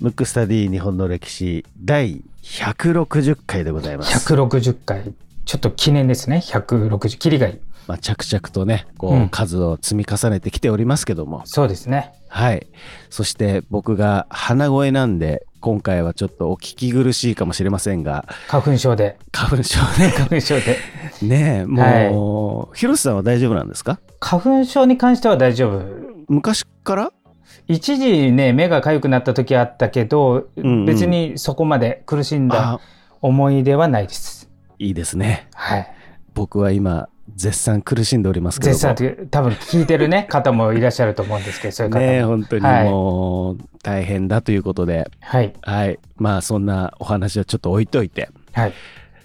ムックスタディ日本の歴史第160回でございます。160回。ちょっと記念ですね。160。キリがいい。まあ、着々とね、こう、うん数を積み重ねてきておりますけども。そうですね。はい。そして僕が鼻声なんで、今回はちょっとお聞き苦しいかもしれませんが、花粉症で。花粉症ね。花粉症で。ねえ、もう、広瀬さんは大丈夫なんですか？花粉症に関しては大丈夫。昔から？一時ね、目が痒くなった時あったけど、んうん別にそこまで苦しんだあ、思い出はないです。いいですね。はい。僕は今、絶賛苦しんでおりますけども。絶賛って多分聞いてるね、方もいらっしゃると思うんですけど、そういう方も。ねえ、本当にはいもう、大変だということで、はい。はい。まあ、そんなお話はちょっと置いといて、はい。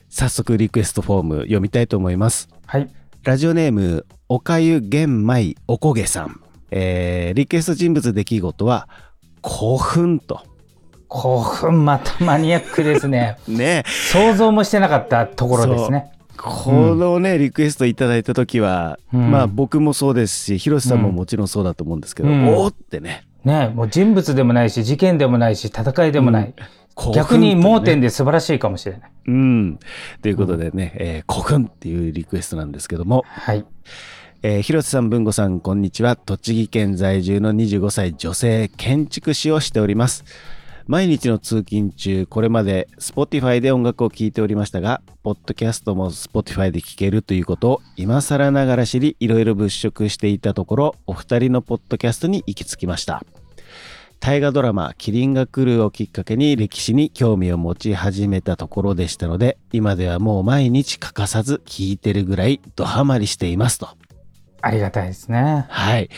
早速リクエストフォーム読みたいと思います。はい。ラジオネーム、おかゆ玄米おこげさん。えー、リクエスト人物出来事は、古墳と。興奮またマニアックですね。ね想像もしてなかったところですね。このね、リクエストいただいた時は、うんまあ僕もそうですし、広瀬さんももちろんそうだと思うんですけど、うんおーってね。ねもう人物でもないし、事件でもないし、戦いでもない。古墳逆に盲点で。で素晴らしいかもしれない。うん。ということでね、えー古墳っていうリクエストなんですけども、はい。えー広瀬さん、文吾さん、こんにちは。栃木県在住の25歳女性建築士をしております。毎日の通勤中、これまで Spotify で音楽を聴いておりましたが、ポッドキャストも Spotify で聴けるということを今更ながら知り、いろいろ物色していたところ、お二人のポッドキャストに行き着きました。大河ドラマ「キリンが来る」をきっかけに歴史に興味を持ち始めたところでしたので今ではもう毎日欠かさず聞いてるぐらいドハマりしていますと。ありがたいですね。はい。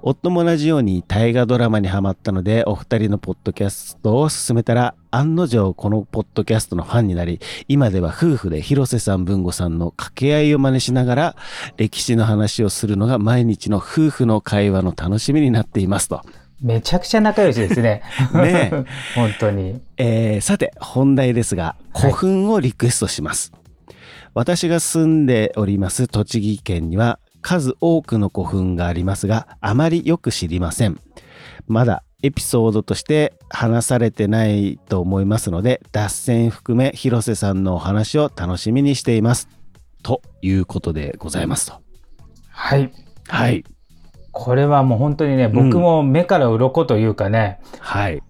夫も同じように大河ドラマにハマったのでお二人のポッドキャストを勧めたら案の定このポッドキャストのファンになり今では夫婦で広瀬さん文吾さんの掛け合いを真似しながら歴史の話をするのが毎日の夫婦の会話の楽しみになっていますと。めちゃくちゃ仲良しですね。ね 本当に。えーさて本題ですが古墳をリクエストします、私が住んでおります栃木県には数多くの古墳がありますがあまりよく知りません。まだエピソードとして話されてないと思いますので脱線含め広瀬さんのお話を楽しみにしています。ということでございますと。はい。はい。これはもう本当にね、僕も目から鱗というかね、はい、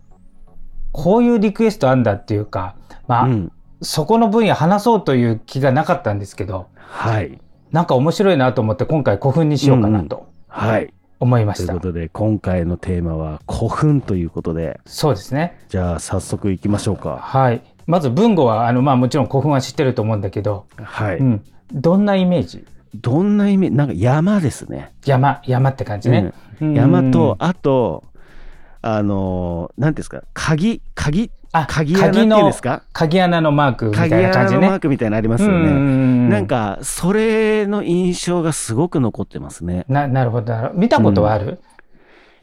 こういうリクエストあんだっていうか、まあ、うん、そこの分野話そうという気がなかったんですけど、はいなんか面白いなと思って今回古墳にしようかなとはい思いました。ということで今回のテーマは古墳ということでそうですね。じゃあ早速行きましょうか。はい。まず文語は、あの、まあもちろん古墳は知ってると思うんだけど、はい。うん。どんなイメージ？どんな意味なんか山ですね。山、山って感じね。うん山と、、あと、あのー、なんていうんですか、鍵、鍵、あ鍵穴っていうんですか？鍵穴のマークみたい鍵な感じね。穴のマークみたいなのありますようんうんね。うんなんか、それの印象がすごく残ってますね。な、なるほど。見たことはある、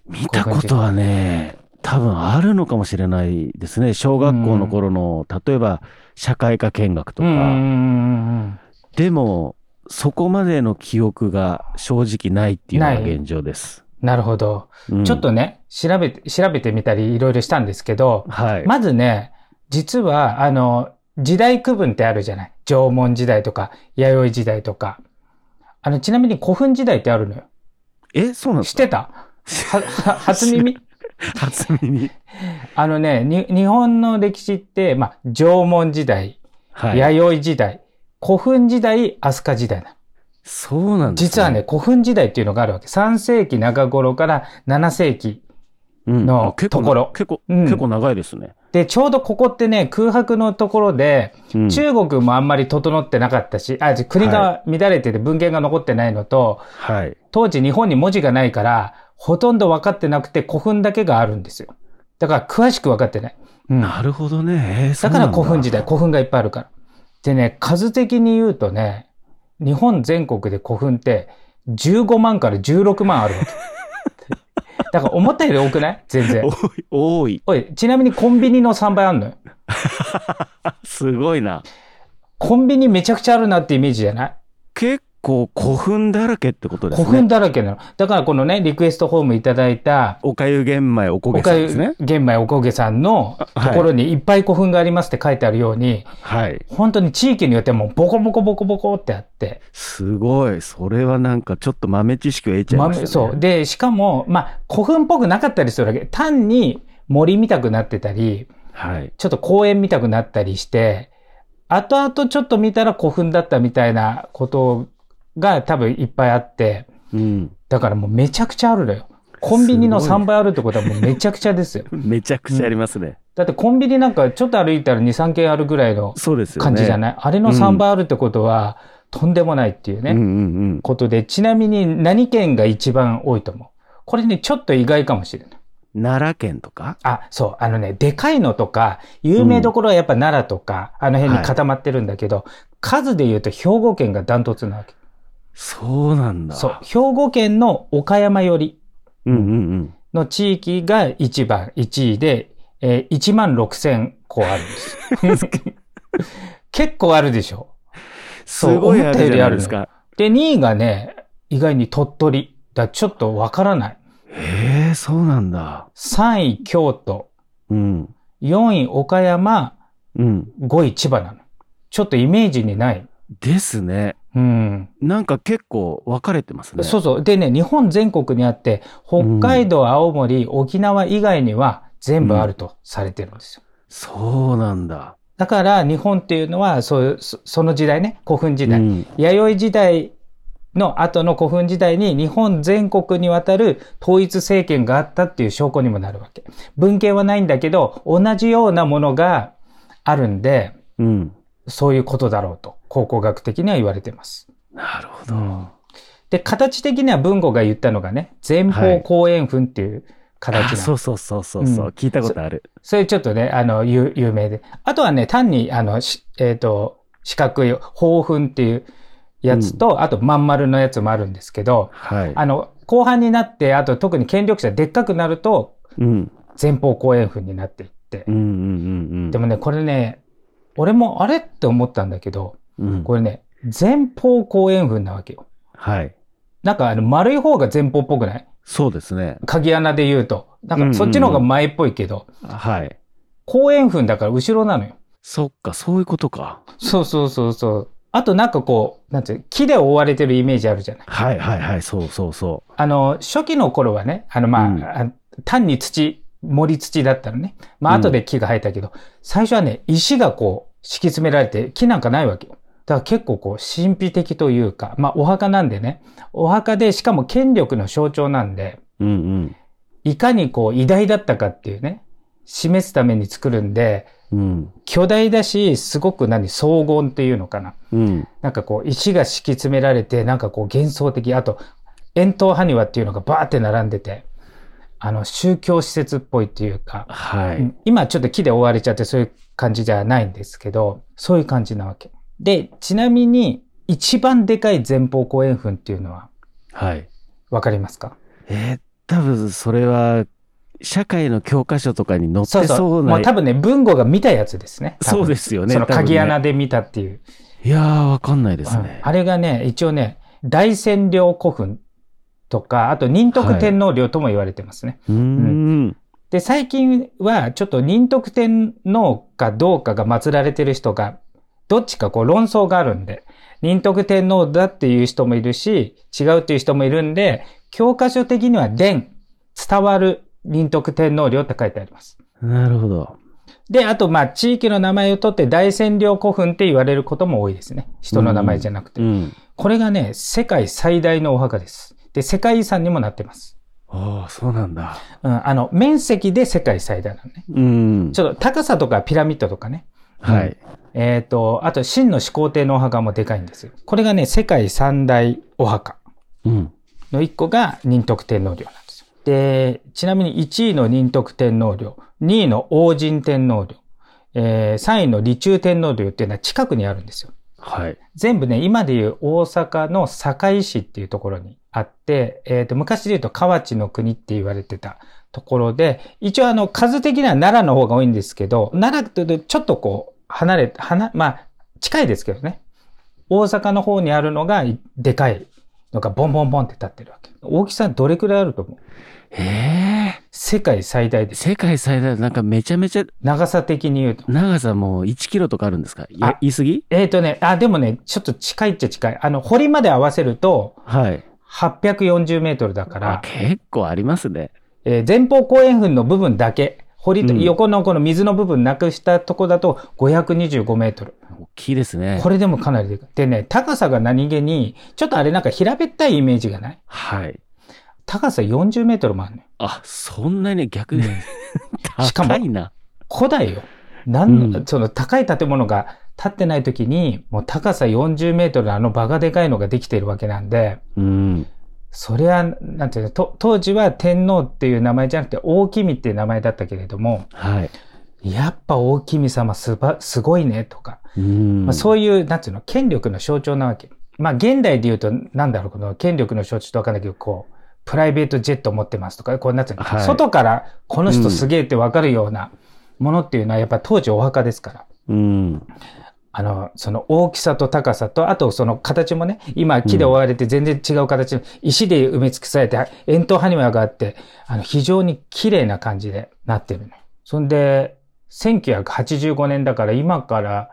見たことはね、多分あるのかもしれないですね。小学校の頃の、例えば、社会科見学とか。うんうんうんうんでも、そこまでの記憶が正直ないっていうのが現状です。なるほど。うんちょっとね、調べて、調べてみたりいろいろしたんですけど、はい。まずね、実は、あの、時代区分ってあるじゃない縄文時代とか、弥生時代とか。あの、ちなみに古墳時代ってあるのよ。え、そうなんですか？知ってた？初耳？初耳。あのね、に、日本の歴史って、まあ、縄文時代、はい。弥生時代、古墳時代、飛鳥時代な。そうなんです、実はね、、古墳時代っていうのがあるわけ。3世紀中頃から7世紀。うんのところ結構、うん結構長いですね。で、ちょうどここってね、空白のところで、うん中国もあんまり整ってなかったし、あ、国が乱れてて文献が残ってないのと、はい。当時日本に文字がないから、ほとんど分かってなくて古墳だけがあるんですよ。だから詳しく分かってない。うん。なるほどね。えーだから古墳時。代、古墳がいっぱいあるから。でね、数的に言うとね、日本全国で古墳って15万から16万あるわけ。だから思ったより多くない？全然多い、多い、ちなみにコンビニの3倍あんのよ。すごいな。コンビニめちゃくちゃあるなってイメージじゃない？結構古墳だらけってことですね。古墳だらけなの。だからこのね、リクエストホームいただいた、おかゆ玄米おこげさんですね。玄米おこげさんのとはいころにいっぱい古墳がありますって書いてあるように、はい。本当に地域によってもうボコボコボコボコってあって、すごい。それはなんかちょっと豆知識を得ちゃいましたね。そう。で、しかも、まあ、古墳っぽくなかったりするわけ。単に森見たくなってたり、はい。ちょっと公園見たくなったりして、後々ちょっと見たら古墳だったみたいなことが多分いっぱいあって、うん。だからもうめちゃくちゃあるのよ。コンビニのすごい3倍あるってことはもうめちゃくちゃですよ。めちゃくちゃありますね。だってコンビニなんかちょっと歩いたら2、3軒あるぐらいの。感じじゃない、あれの3倍あるってことは、とんでもないっていうね、うんうんうん。ことで、ちなみに何県が一番多いと思う？これね、ちょっと意外かもしれない。奈良県とか？あ、そう、あのね、でかいのとか、有名どころはやっぱ奈良とか、あの辺に固まってるんだけど、数で言うと兵庫県がダントツなわけ。そうなんだ。そう、兵庫県の岡山寄りうんうんうん。の地域が一番、1位で、えー1万6千個あるんです。結構あるでしょ。すごいあるじゃないですか。で、2位がね、意外に鳥取。だちょっとわからない。へえ、そうなんだ。3位京都、うん。4位岡山、うん。5位千葉なの。ちょっとイメージにない。ですね。うん。なんか結構分かれてますね。そうそう。でね、日本全国にあって、北海道、青森、沖縄以外には全部あるとされてるんですよ。そうなんだ。だから日本っていうのは、そういう、そその時代ね、古墳時代。うん弥生時代の後の古墳時代に日本全国にわたる統一政権があったっていう証拠にもなるわけ。文献はないんだけど、同じようなものがあるんで、うん。そういうことだろうと、考古学的には言われてます。なるほど。で、形的には文吾が言ったのがね、前方後円墳っていう形なの、あそうそうそうそうそう、うん聞いたことある。それちょっとね、あの、有有名で。あとはね、単に、あの、しえっ、と、四角い方墳っていうやつと、あとまん丸のやつもあるんですけど、はい。あの、後半になって、あと特に権力者でっかくなると、うん。前方後円墳になっていってう。んうんうんでもね、これね、俺もあれって思ったんだけど、うん。うん。これね、前方後円墳なわけよ。はい。なんかあの丸い方が前方っぽくない？そうですね。鍵穴で言うと。なんかそっちの方が前っぽいけど、はい。後円墳だから後ろなのよ。そっか、そういうことか。そうそうそうそう。あとなんかこう、なんていうの木で覆われてるイメージあるじゃない？はいはいはい、そうそうそあの、初期の頃はね、あのまあ、うんあ単に土、森土だったのね。まあうん後で木が生えたけど、最初はね、石がこう敷き詰められて木なんかないわけよ。だから結構こう神秘的というか、まあお墓なんでね、お墓でしかも権力の象徴なんで、う。うんいかにこう偉大だったかっていうね、示すために作るんで、うん。うん。巨大だし、すごく何、荘厳っていうのかな。うん。なんかこう、石が敷き詰められて、なんかこう幻想的。あと、円筒埴輪っていうのがバーって並んでて、あの、宗教施設っぽいっていうか、はい。うん今ちょっと木で覆われちゃってそういう感じじゃないんですけど、そういう感じなわけ。で、ちなみに、一番でかい前方後円墳っていうのは、はい。わかりますか？えー多分それは、社会の教科書とかに載ってそうそう。そうな。もう多分ね、文吾が見たやつですね。そうですよね。その鍵穴で見たっていう。いやー、わかんないですうんね。あれがね、一応ね、大占領古墳とか、あと仁徳天皇陵とも言われてますね。うーん。で、最近はちょっと仁徳天皇かどうかが祀られてる人が、どっちかこう論争があるんで、仁徳天皇だっていう人もいるし、違うっていう人もいるんで、教科書的には伝、伝わる仁徳天皇陵って書いてあります。なるほど。で、あと、まあ、地域の名前を取って大占領古墳って言われることも多いですね。人の名前じゃなくて。うん。これがね、世界最大のお墓です。で、世界遺産にもなってます。ああ、そうなんだ。うん、あの、面積で世界最大なのね。うん。ちょっと高さとかピラミッドとかね。はい。えっ、と、あと、真の始皇帝のお墓もでかいんですよ。これがね、世界三大お墓うん。の一個が仁徳天皇陵なんですよ。で、ちなみに1位の仁徳天皇陵、2位の王神天皇陵、えー、3位の李中天皇陵っていうのは近くにあるんですよ。はい。全部ね、今でいう大阪の堺市っていうところにあって、えっ、と、昔で言うと河内の国って言われてたところで、一応あの、数的には奈良の方が多いんですけど、奈良とちょっとこう、離れ、離、まあ、近いですけどね。大阪の方にあるのが、でかいのがボンボンボンって立ってるわけ。大きさどれくらいあると思う？へえ。世界最大です。世界最大、なんかめちゃめちゃ、長さ的に言うと。長さもう1キロとかあるんですか？言い過ぎ？えっ、とね、あ、でもね、ちょっと近いっちゃ近い。あの、堀まで合わせると、はい。840メートルだかあら、結構ありますね。えー前方後円墳の部分だけ、堀とうん横のこの水の部分なくしたとこだと525メートル。大きいですね。これでもかなりでかい。でね、高さが何気に、ちょっとあれなんか平べったいイメージがない？はい。高さ40メートルもあるのよ。あ、そんなに逆に、しかも高いな。古代よ。なんうんその高い建物が建ってない時に、もう高さ40メートルのあのバカでかいのができているわけなんで、うん。それは、なんていうの、と当時は天皇っていう名前じゃなくて大君っていう名前だったけれども、はい。やっぱ大君様すば、すごいねとか、うん。まあ、そういう、なんていうの、権力の象徴なわけ。まあ現代で言うと、なんだろう、この権力の象徴とわかんないけど、こう、プライベートジェット持ってますとか、こうなってる、はい外からこの人すげえってわかるようなものっていうのは、やっぱ当時お墓ですから。うん。あの、その大きさと高さと、あとその形もね、今木で覆われて全然違う形の、石で埋め尽くされて、円筒埴輪があって、あの、非常に綺麗な感じでなってるのよ。そんで、1985年だから今から、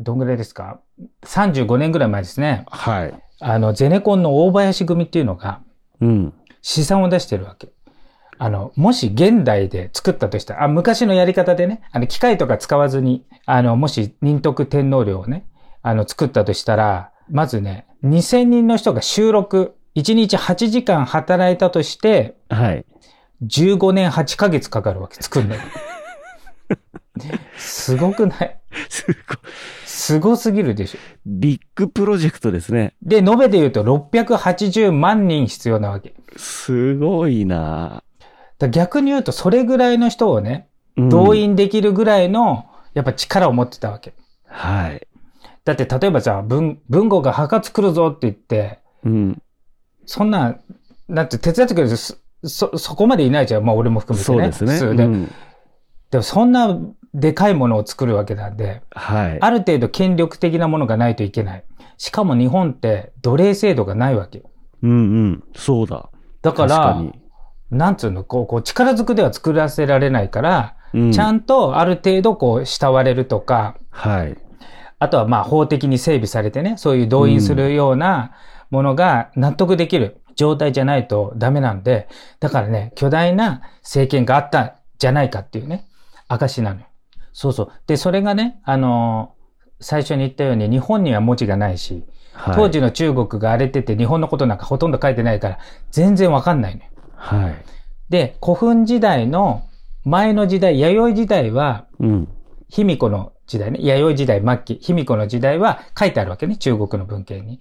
どんぐらいですか ?35 年ぐらい前ですね。はい。あの、ゼネコンの大林組っていうのがうん。試算を出してるわけ。あの、もし現代で作ったとしたら、あ、昔のやり方でね、あの、機械とか使わずに、あの、もし仁徳天皇陵をね、あの、作ったとしたら、まずね、2000人の人が収録、1日8時間働いたとして、はい。15年8ヶ月かかるわけ、作るのに。すごくない？すごい。すごすぎるでしょ。ビッグプロジェクトですね。で、延べで言うと680万人必要なわけ。すごいなだ逆に言うと、それぐらいの人をね、うん動員できるぐらいの、やっぱ力を持ってたわけ。はい。だって例えばさ、文、文豪が墓作るぞって言って、うん。そんな、なんて手伝ってくれるそ、そ、そこまでいないじゃん。まあ俺も含めてね。そうですね。普通で。うんでもそんなでかいものを作るわけなんで、はい。ある程度権力的なものがないといけない。しかも日本って奴隷制度がないわけよ。うんうん。そうだ。だから、確かになんつうの、こう、こう力ずくでは作らせられないから、うんちゃんとある程度こう慕われるとか、はい。あとはまあ法的に整備されてね、そういう動員するようなものが納得できる状態じゃないとダメなんで、だからね、巨大な政権があったんじゃないかっていうね、証なのよ。そうそう。で、それがね、あのー最初に言ったように日本には文字がないし、はい。当時の中国が荒れてて日本のことなんかほとんど書いてないから全然わかんないのよ。はい。で、古墳時代の前の時代、弥生時代は、うん。卑弥呼の時代ね、弥生時代末期、卑弥呼の時代は書いてあるわけね、中国の文献に。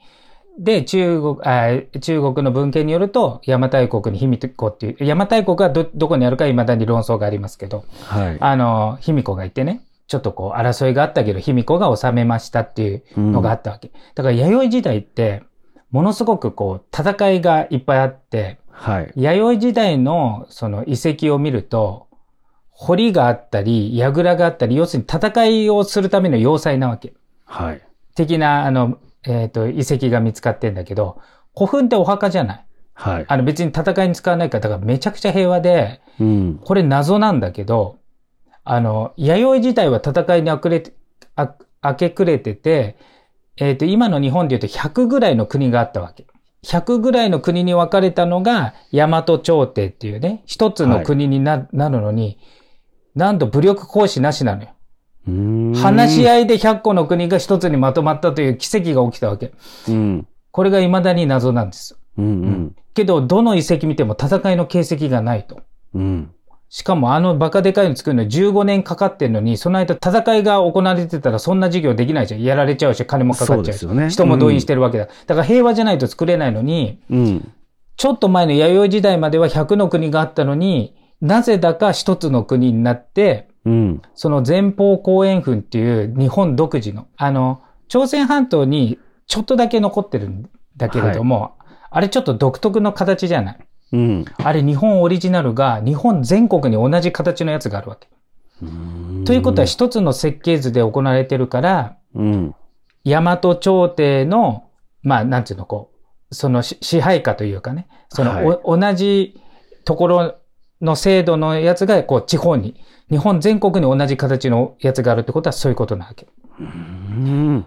で、中国、あ中国の文献によると、邪馬台国に卑弥呼っていう、邪馬台国はど、どこにあるか未だに論争がありますけど、はい。あの、卑弥呼がいてね、ちょっとこう争いがあったけど、卑弥呼が治めましたっていうのがあったわけ。だから弥生時代って、ものすごくこう、戦いがいっぱいあって、はい。弥生時代のその遺跡を見ると、堀があったり、櫓があったり、要するに戦いをするための要塞なわけ。はい。的な、あの、えっ、と、遺跡が見つかってんだけど、古墳ってお墓じゃない。はい。あの別に戦いに使わないから、だからめちゃくちゃ平和で、うん。これ謎なんだけど、あの、弥生時代は戦いにあくれて、あ、明け暮れてて、えっ、と、今の日本で言うと100ぐらいの国があったわけ。100ぐらいの国に分かれたのが、大和朝廷っていうね、一つの国にな,、なるのに、なんと武力行使なしなのよ。話し合いで100個の国が一つにまとまったという奇跡が起きたわけ。うん。これが未だに謎なんですよ。うんうん。けど、どの遺跡見ても戦いの形跡がないと。うん。しかもあのバカでかいの作るのに15年かかってんのに、その間戦いが行われてたらそんな事業できないじゃん。やられちゃうし、金もかかっちゃうし。そうね人も動員してるわけだ。だから平和じゃないと作れないのに、うん。ちょっと前の弥生時代までは100の国があったのに、なぜだか一つの国になって、うん。その前方後円墳っていう日本独自の、あの、朝鮮半島にちょっとだけ残ってるんだけれども、あれちょっと独特の形じゃない？うん。あれ日本オリジナルが日本全国に同じ形のやつがあるわけ。ということは一つの設計図で行われてるから、うん。大和朝廷の、まあ、なんていうの、こう、そのし支配下というかね、その、はいお同じところの制度のやつが、こう、地方に、日本全国に同じ形のやつがあるってことはそういうことなわけ。うん。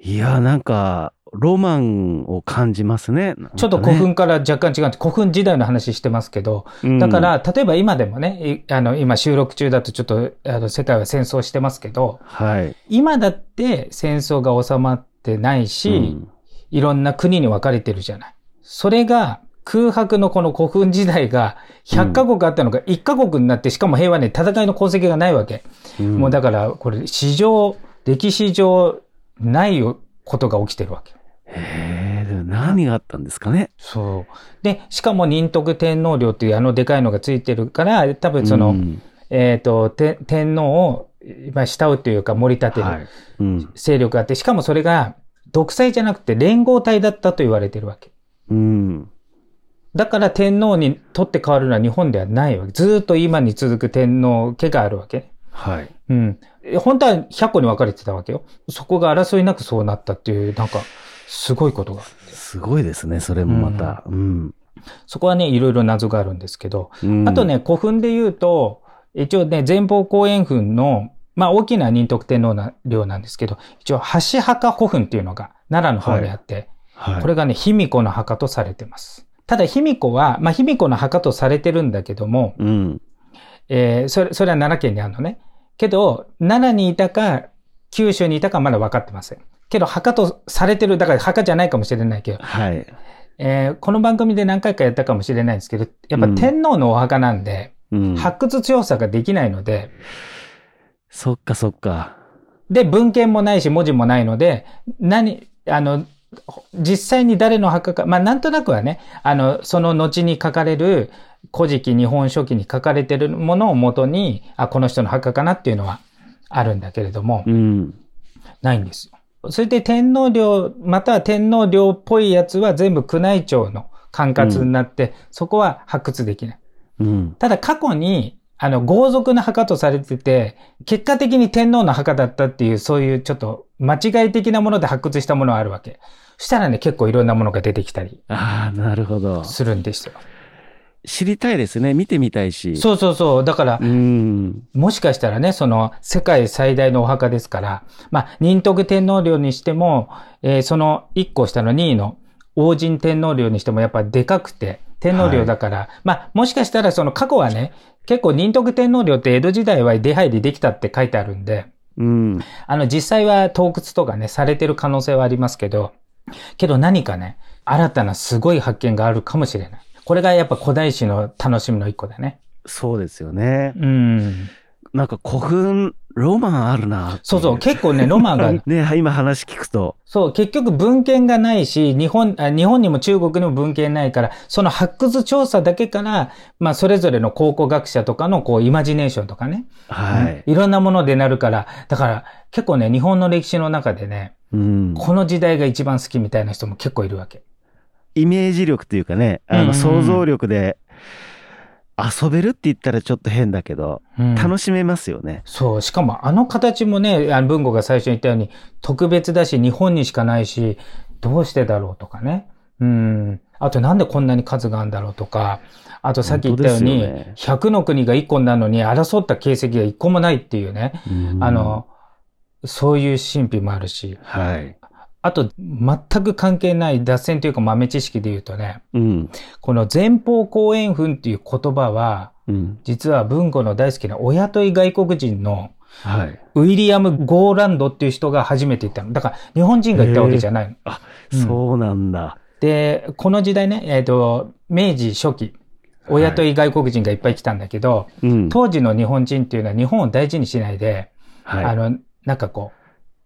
いや、なんか、ロマンを感じますね。ちょっと古墳から若干違って、古墳時代の話してますけど、うんだから、例えば今でもね、いあの、今収録中だとちょっと、あの、世界は戦争してますけど、はい。今だって戦争が収まってないし、うんいろんな国に分かれてるじゃない。それが、空白のこの古墳時代が100カ国あったのが1カ国になって、しかも平和に戦いの功績がないわけ。うんもうだから、これ、史上、歴史上、ないことが起きてるわけ。へえ、何があったんですかね？そう。で、しかも仁徳天皇陵っていうあのでかいのがついてるから、多分その、うんえっ、と、て天皇を、まあ、慕うというか盛り立てる。勢力があって、しかもそれが独裁じゃなくて連合体だったと言われてるわけ。うん。だから天皇にとって変わるのは日本ではないわけ。ずーっと今に続く天皇家があるわけ。はい。うん。え本当は100個に分かれてたわけよ。そこが争いなくそうなったっていう、なんか、すごいことが。すごいですね、それもまた。うん。そこはね、いろいろ謎があるんですけど、うんあと、ね、古墳で言うと、一応ね、前方後円墳の、まあ大きな仁徳天皇な陵なんですけど、一応、橋墓古墳っていうのが奈良の方にあって、はい、これがね、卑弥呼の墓とされてます。ただ、卑弥呼は、まあ卑弥呼の墓とされてるんだけども、うん。えーそれ、それは奈良県にあるのね。けど、奈良にいたか、九州にいたかまだ分かってません。けど、墓とされてる、だから墓じゃないかもしれないけど、はい。えーこの番組で何回かやったかもしれないんですけど、やっぱ天皇のお墓なんで、うん。発掘調査ができないので、そっかそっか。で、文献もないし文字もないので、何、あの、実際に誰の墓か、まあなんとなくはね、あの、その後に書かれる、古事記日本書紀に書かれてるものをもとに、あ、この人の墓かなっていうのはあるんだけれども、うん。ないんですよ。それで天皇陵、または天皇陵っぽいやつは全部宮内庁の管轄になって、そこは発掘できない。うん。ただ過去に、あの、豪族の墓とされてて、結果的に天皇の墓だったっていう、そういうちょっと間違い的なもので発掘したものがあるわけ。そしたらね、結構いろんなものが出てきたりああ、なるほど。するんですよ。知りたいですね。見てみたいし。そうそうそう。だからう。、ん。もしかしたらね、その世界最大のお墓ですから、まあ、仁徳天皇陵にしても、えーその1個下の2位の王神天皇陵にしてもやっぱでかくて、天皇陵だから、まあ、もしかしたらその過去はね、結構仁徳天皇陵って江戸時代は出入りできたって書いてあるんで、うん。あの実際は洞窟とかね、されてる可能性はありますけど、けど何かね、新たなすごい発見があるかもしれない。これがやっぱ古代史の楽しみの一個だね。そうですよね。うん。なんか古墳、ロマンあるなそうそう、結構ね、ロマンが ね、今話聞くと。そう、結局文献がないし、日本、あ日本にも中国にも文献ないから、その発掘調査だけから、まあ、それぞれの考古学者とかの、こう、イマジネーションとかね。はい。いろんなものでなるから、だから、結構ね、日本の歴史の中でね、うん。この時代が一番好きみたいな人も結構いるわけ。イメージ力というかね、あの、想像力で遊べるって言ったらちょっと変だけど、うん楽しめますよね。そう。しかも、あの形もね、あの文吾が最初に言ったように、特別だし、日本にしかないし、どうしてだろうとかね。うん。あと、なんでこんなに数があるんだろうとか、あとさっき言ったように、ね100の国が1個になるのに争った形跡が1個もないっていうね。うんあの、そういう神秘もあるし、はい。あと、全く関係ない脱線というか豆知識で言うとね、うん。この前方後円墳っていう言葉は、うん。実は文庫の大好きなお雇い外国人のはい。ウィリアム・ゴーランドっていう人が初めて言ったの。だから日本人が言ったわけじゃないの。あ、うんそうなんだ。で、この時代ね、えっ、と、明治初期、お雇い外国人がいっぱい来たんだけど、うん。当時の日本人っていうのは日本を大事にしないで、はい。あの、なんかこう、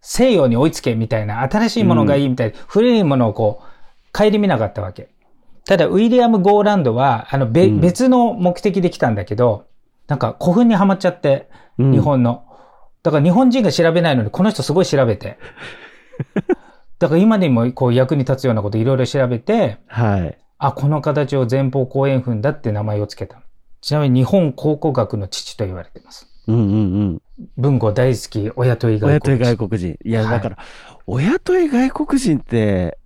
西洋に追いつけみたいな、新しいものがいいみたいな、古いものをこう、顧みなかったわけ。ただ、ウィリアム・ゴーランドは、あの、べ、うん別の目的で来たんだけど、なんか古墳にはまっちゃって、うん日本の。だから日本人が調べないのに、この人すごい調べて。だから今でもこう役に立つようなこといろいろ調べて、はい。あ、この形を前方後円墳だって名前をつけたの。ちなみに日本考古学の父と言われています。うんうんうん。文庫大好き、親とい外親とい国人。外国人。いや、はいだから、親とい外国人って、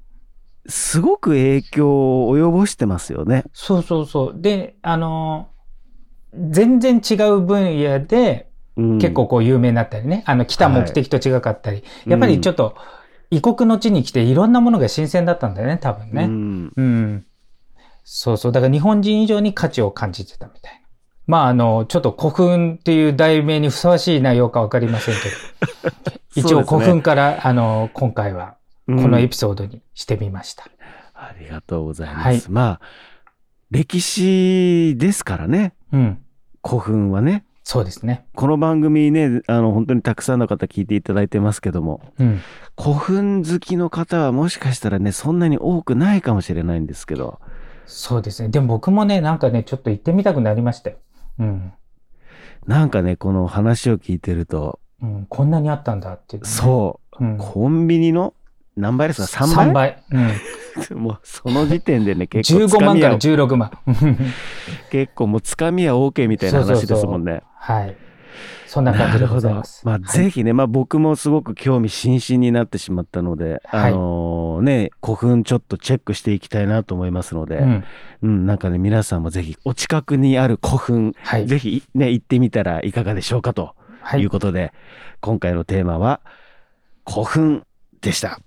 すごく影響を及ぼしてますよね。そうそうそう。で、あの、全然違う分野で、うん結構こう有名になったりね、あの来た目的と違かったり、やっぱりちょっと異国の地に来ていろんなものが新鮮だったんだよね、多分うね。んうん。そうそう。だから日本人以上に価値を感じてたみたいな。まああの、ちょっと古墳っていう題名にふさわしい内容かわかりませんけど、一応古墳から、あの、今回はこのエうんピソードにしてみました。ありがとうございます。はいまあ、歴史ですからね、うん。古墳はね。そうですね。この番組ね、あの、本当にたくさんの方聞いていただいてますけども、うん。古墳好きの方はもしかしたらね、そんなに多くないかもしれないんですけど、そうですね。でも僕もね、なんかね、ちょっと行ってみたくなりましたよ。うん。なんかね、この話を聞いてると、うん、こんなにあったんだっていう、ね。そう、うん。コンビニの何倍ですか ?3 倍？3倍。うん。もうその時点でね、結構つ15万からかみは、16万。結構もうつかみは OK みたいな話ですもんね。はい。そんな感じでございます。まあ、ぜひね、まあ僕もすごく興味津々になってしまったので、はいあのね、古墳ちょっとチェックしていきたいなと思いますので、うん。うん、なんかね、皆さんもぜひお近くにある古墳、はい。ぜひね、行ってみたらいかがでしょうかとはいいうことで、今回のテーマは古墳でした。